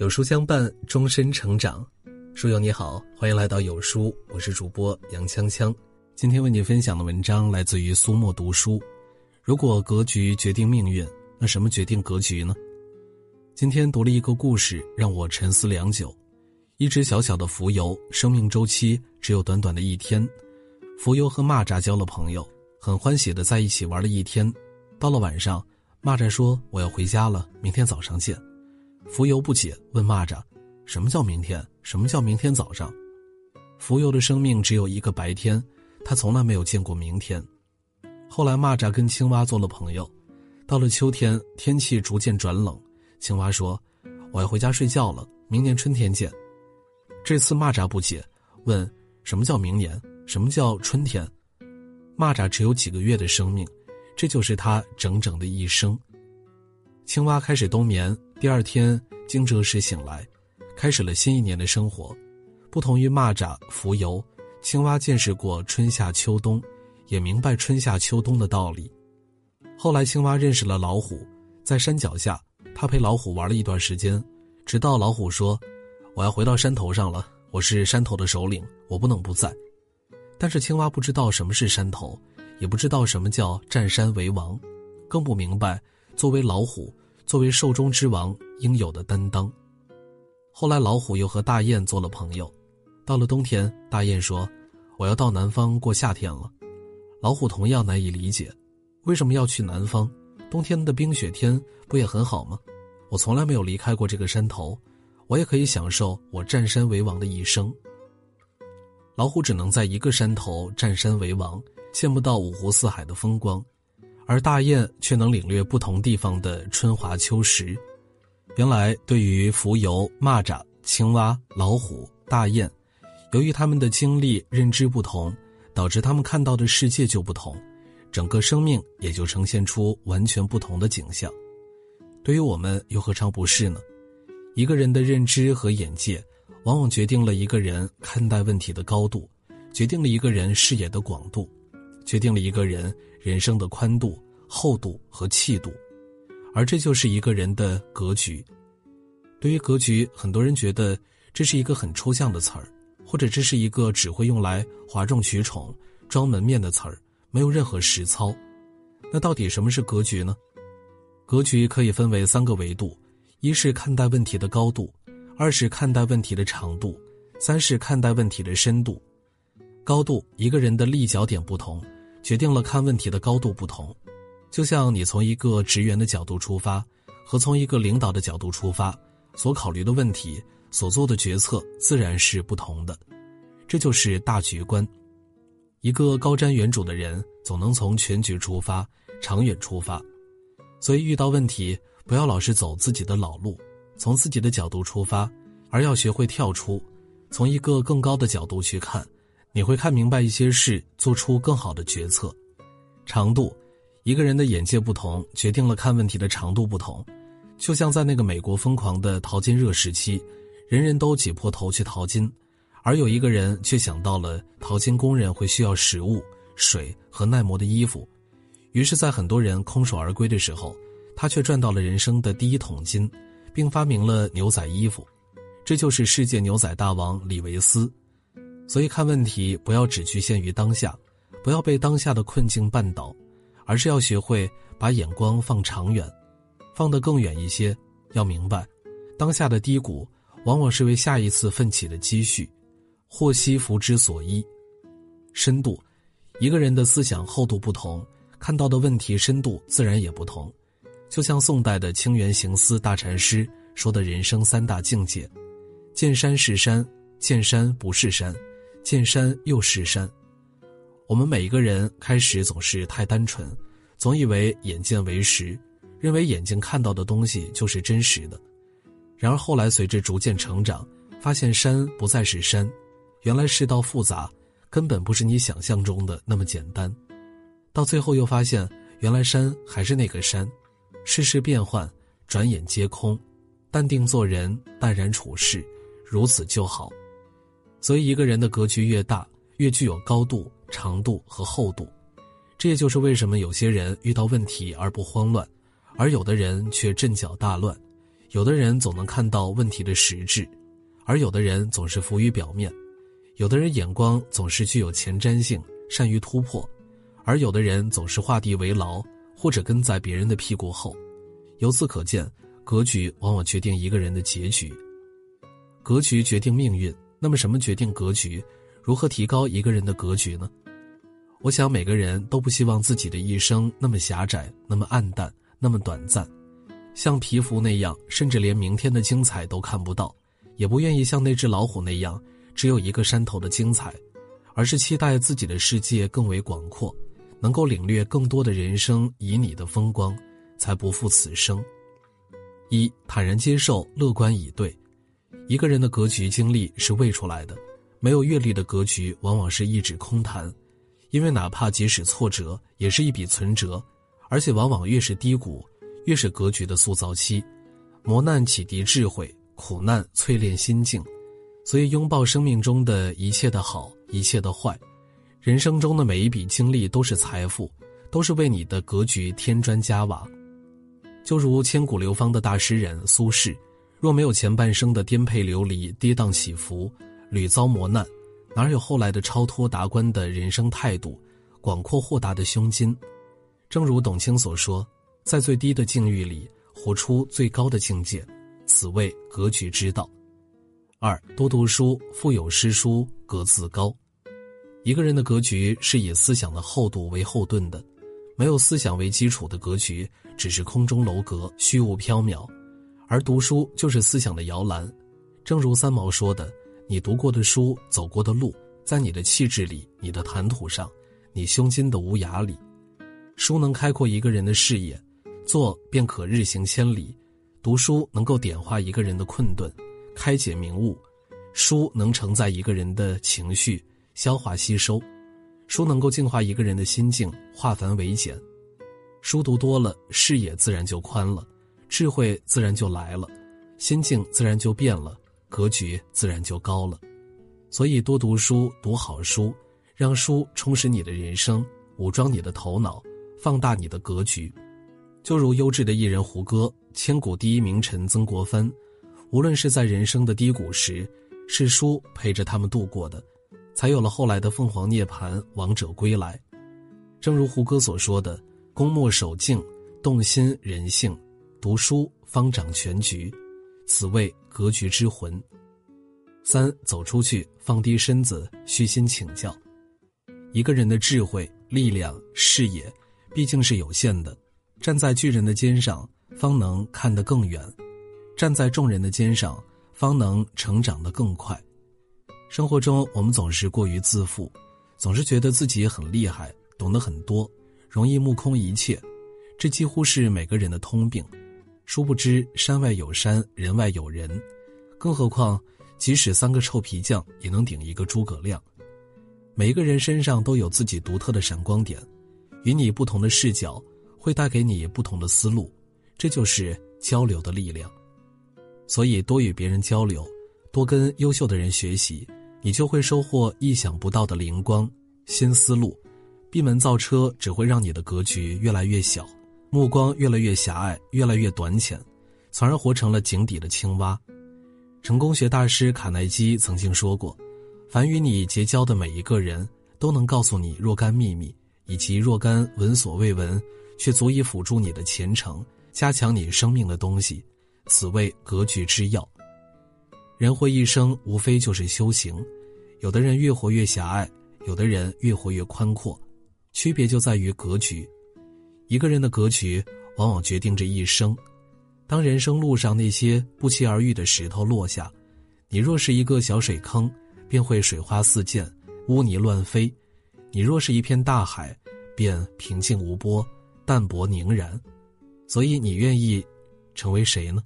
有书相伴，终身成长。书友你好，欢迎来到有书，我是主播杨锵锵。今天为你分享的文章来自于苏墨读书。如果格局决定命运，那什么决定格局呢？今天读了一个故事，让我沉思良久。一只小小的蜉蝣，生命周期只有短短的一天。蜉蝣和蚂蚱交了朋友，很欢喜的在一起玩了一天。到了晚上，蚂蚱说：“我要回家了，明天早上见。”蜉蝣不解，问蚂蚱：“什么叫明天？什么叫明天早上？”蜉蝣的生命只有一个白天，他从来没有见过明天。后来，蚂蚱跟青蛙做了朋友。到了秋天，天气逐渐转冷，青蛙说：“我要回家睡觉了，明年春天见。”这次蚂蚱不解，问：“什么叫明年？什么叫春天？”蚂蚱只有几个月的生命，这就是他整整的一生。青蛙开始冬眠。第二天惊蛰时醒来，开始了新一年的生活。不同于蚂蚱、蜉蝣，青蛙见识过春夏秋冬，也明白春夏秋冬的道理。后来，青蛙认识了老虎，在山脚下，他陪老虎玩了一段时间，直到老虎说：“我要回到山头上了，我是山头的首领，我不能不在。”但是青蛙不知道什么是山头，也不知道什么叫占山为王，更不明白作为老虎。作为兽中之王应有的担当。后来，老虎又和大雁做了朋友。到了冬天，大雁说：“我要到南方过夏天了。”老虎同样难以理解，为什么要去南方？冬天的冰雪天不也很好吗？我从来没有离开过这个山头，我也可以享受我占山为王的一生。老虎只能在一个山头占山为王，见不到五湖四海的风光。而大雁却能领略不同地方的春华秋实。原来，对于蜉蝣、蚂蚱、青蛙、老虎、大雁，由于他们的经历、认知不同，导致他们看到的世界就不同，整个生命也就呈现出完全不同的景象。对于我们，又何尝不是呢？一个人的认知和眼界，往往决定了一个人看待问题的高度，决定了一个人视野的广度，决定了一个人。人生的宽度、厚度和气度，而这就是一个人的格局。对于格局，很多人觉得这是一个很抽象的词儿，或者这是一个只会用来哗众取宠、装门面的词儿，没有任何实操。那到底什么是格局呢？格局可以分为三个维度：一是看待问题的高度，二是看待问题的长度，三是看待问题的深度。高度，一个人的立脚点不同。决定了看问题的高度不同，就像你从一个职员的角度出发，和从一个领导的角度出发，所考虑的问题、所做的决策自然是不同的。这就是大局观。一个高瞻远瞩的人，总能从全局出发，长远出发。所以遇到问题，不要老是走自己的老路，从自己的角度出发，而要学会跳出，从一个更高的角度去看。你会看明白一些事，做出更好的决策。长度，一个人的眼界不同，决定了看问题的长度不同。就像在那个美国疯狂的淘金热时期，人人都挤破头去淘金，而有一个人却想到了淘金工人会需要食物、水和耐磨的衣服，于是，在很多人空手而归的时候，他却赚到了人生的第一桶金，并发明了牛仔衣服。这就是世界牛仔大王李维斯。所以看问题不要只局限于当下，不要被当下的困境绊倒，而是要学会把眼光放长远，放得更远一些。要明白，当下的低谷往往是为下一次奋起的积蓄。祸兮福之所依。深度，一个人的思想厚度不同，看到的问题深度自然也不同。就像宋代的清源行思大禅师说的人生三大境界：见山是山，见山不是山。见山又是山，我们每一个人开始总是太单纯，总以为眼见为实，认为眼睛看到的东西就是真实的。然而后来随着逐渐成长，发现山不再是山，原来世道复杂，根本不是你想象中的那么简单。到最后又发现，原来山还是那个山，世事变幻，转眼皆空，淡定做人，淡然处事，如此就好。所以，一个人的格局越大，越具有高度、长度和厚度。这也就是为什么有些人遇到问题而不慌乱，而有的人却阵脚大乱；有的人总能看到问题的实质，而有的人总是浮于表面；有的人眼光总是具有前瞻性，善于突破，而有的人总是画地为牢，或者跟在别人的屁股后。由此可见，格局往往决定一个人的结局。格局决定命运，那么什么决定格局？如何提高一个人的格局呢？我想每个人都不希望自己的一生那么狭窄，那么暗淡，那么短暂。像皮肤那样，甚至连明天的精彩都看不到，也不愿意像那只老虎那样，只有一个山头的精彩，而是期待自己的世界更为广阔，能够领略更多的人生旖旎的风光，才不负此生。一坦然接受，乐观以对。一个人的格局经历是喂出来的，没有阅历的格局往往是一纸空谈，因为哪怕即使挫折，也是一笔存折，而且往往越是低谷。越是格局的塑造期，磨难启迪智慧，苦难淬炼心境，所以拥抱生命中的一切的好，一切的坏，人生中的每一笔经历都是财富，都是为你的格局添砖加瓦。就如千古流芳的大诗人苏轼，若没有前半生的颠沛流离、跌宕起伏、屡遭磨难，哪有后来的超脱达观的人生态度、广阔豁达的胸襟？正如董卿所说。在最低的境遇里活出最高的境界，此谓格局之道。二多读书，腹有诗书格自高。一个人的格局是以思想的厚度为后盾的，没有思想为基础的格局只是空中楼阁，虚无缥缈。而读书就是思想的摇篮。正如三毛说的：“你读过的书，走过的路，在你的气质里，你的谈吐上，你胸襟的无涯里，书能开阔一个人的视野。”做便可日行千里，读书能够点化一个人的困顿，开解明悟；书能承载一个人的情绪，消化吸收；书能够净化一个人的心境，化繁为简。书读多了，视野自然就宽了，智慧自然就来了，心境自然就变了，格局自然就高了。所以，多读书，读好书，让书充实你的人生，武装你的头脑，放大你的格局。就如优质的艺人胡歌，千古第一名臣曾国藩，无论是在人生的低谷时，是书陪着他们度过的，才有了后来的凤凰涅槃、王者归来。正如胡歌所说的：“公莫守静，动心人性；读书方掌全局，此谓格局之魂。”三走出去，放低身子，虚心请教。一个人的智慧、力量、视野，毕竟是有限的。站在巨人的肩上，方能看得更远；站在众人的肩上，方能成长得更快。生活中，我们总是过于自负，总是觉得自己很厉害，懂得很多，容易目空一切。这几乎是每个人的通病。殊不知，山外有山，人外有人。更何况，即使三个臭皮匠也能顶一个诸葛亮。每一个人身上都有自己独特的闪光点，与你不同的视角。会带给你不同的思路，这就是交流的力量。所以，多与别人交流，多跟优秀的人学习，你就会收获意想不到的灵光、新思路。闭门造车只会让你的格局越来越小，目光越来越狭隘，越来越短浅，从而活成了井底的青蛙。成功学大师卡耐基曾经说过：“凡与你结交的每一个人，都能告诉你若干秘密，以及若干闻所未闻。”却足以辅助你的前程，加强你生命的东西，此谓格局之要。人活一生，无非就是修行。有的人越活越狭隘，有的人越活越宽阔，区别就在于格局。一个人的格局，往往决定着一生。当人生路上那些不期而遇的石头落下，你若是一个小水坑，便会水花四溅，污泥乱飞；你若是一片大海，便平静无波。淡泊宁然，所以你愿意成为谁呢？